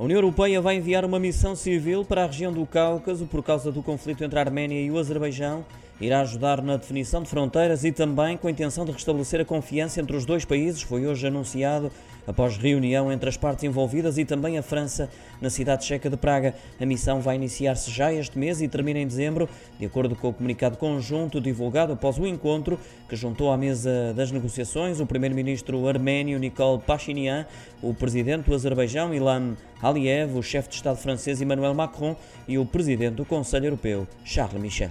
A União Europeia vai enviar uma missão civil para a região do Cáucaso por causa do conflito entre a Arménia e o Azerbaijão. Irá ajudar na definição de fronteiras e também com a intenção de restabelecer a confiança entre os dois países. Foi hoje anunciado após reunião entre as partes envolvidas e também a França na cidade checa de Praga. A missão vai iniciar-se já este mês e termina em dezembro, de acordo com o comunicado conjunto divulgado após o encontro que juntou à mesa das negociações o primeiro-ministro arménio Nikol Pashinyan, o presidente do Azerbaijão Ilham Aliyev, o chefe de Estado francês Emmanuel Macron e o presidente do Conselho Europeu Charles Michel.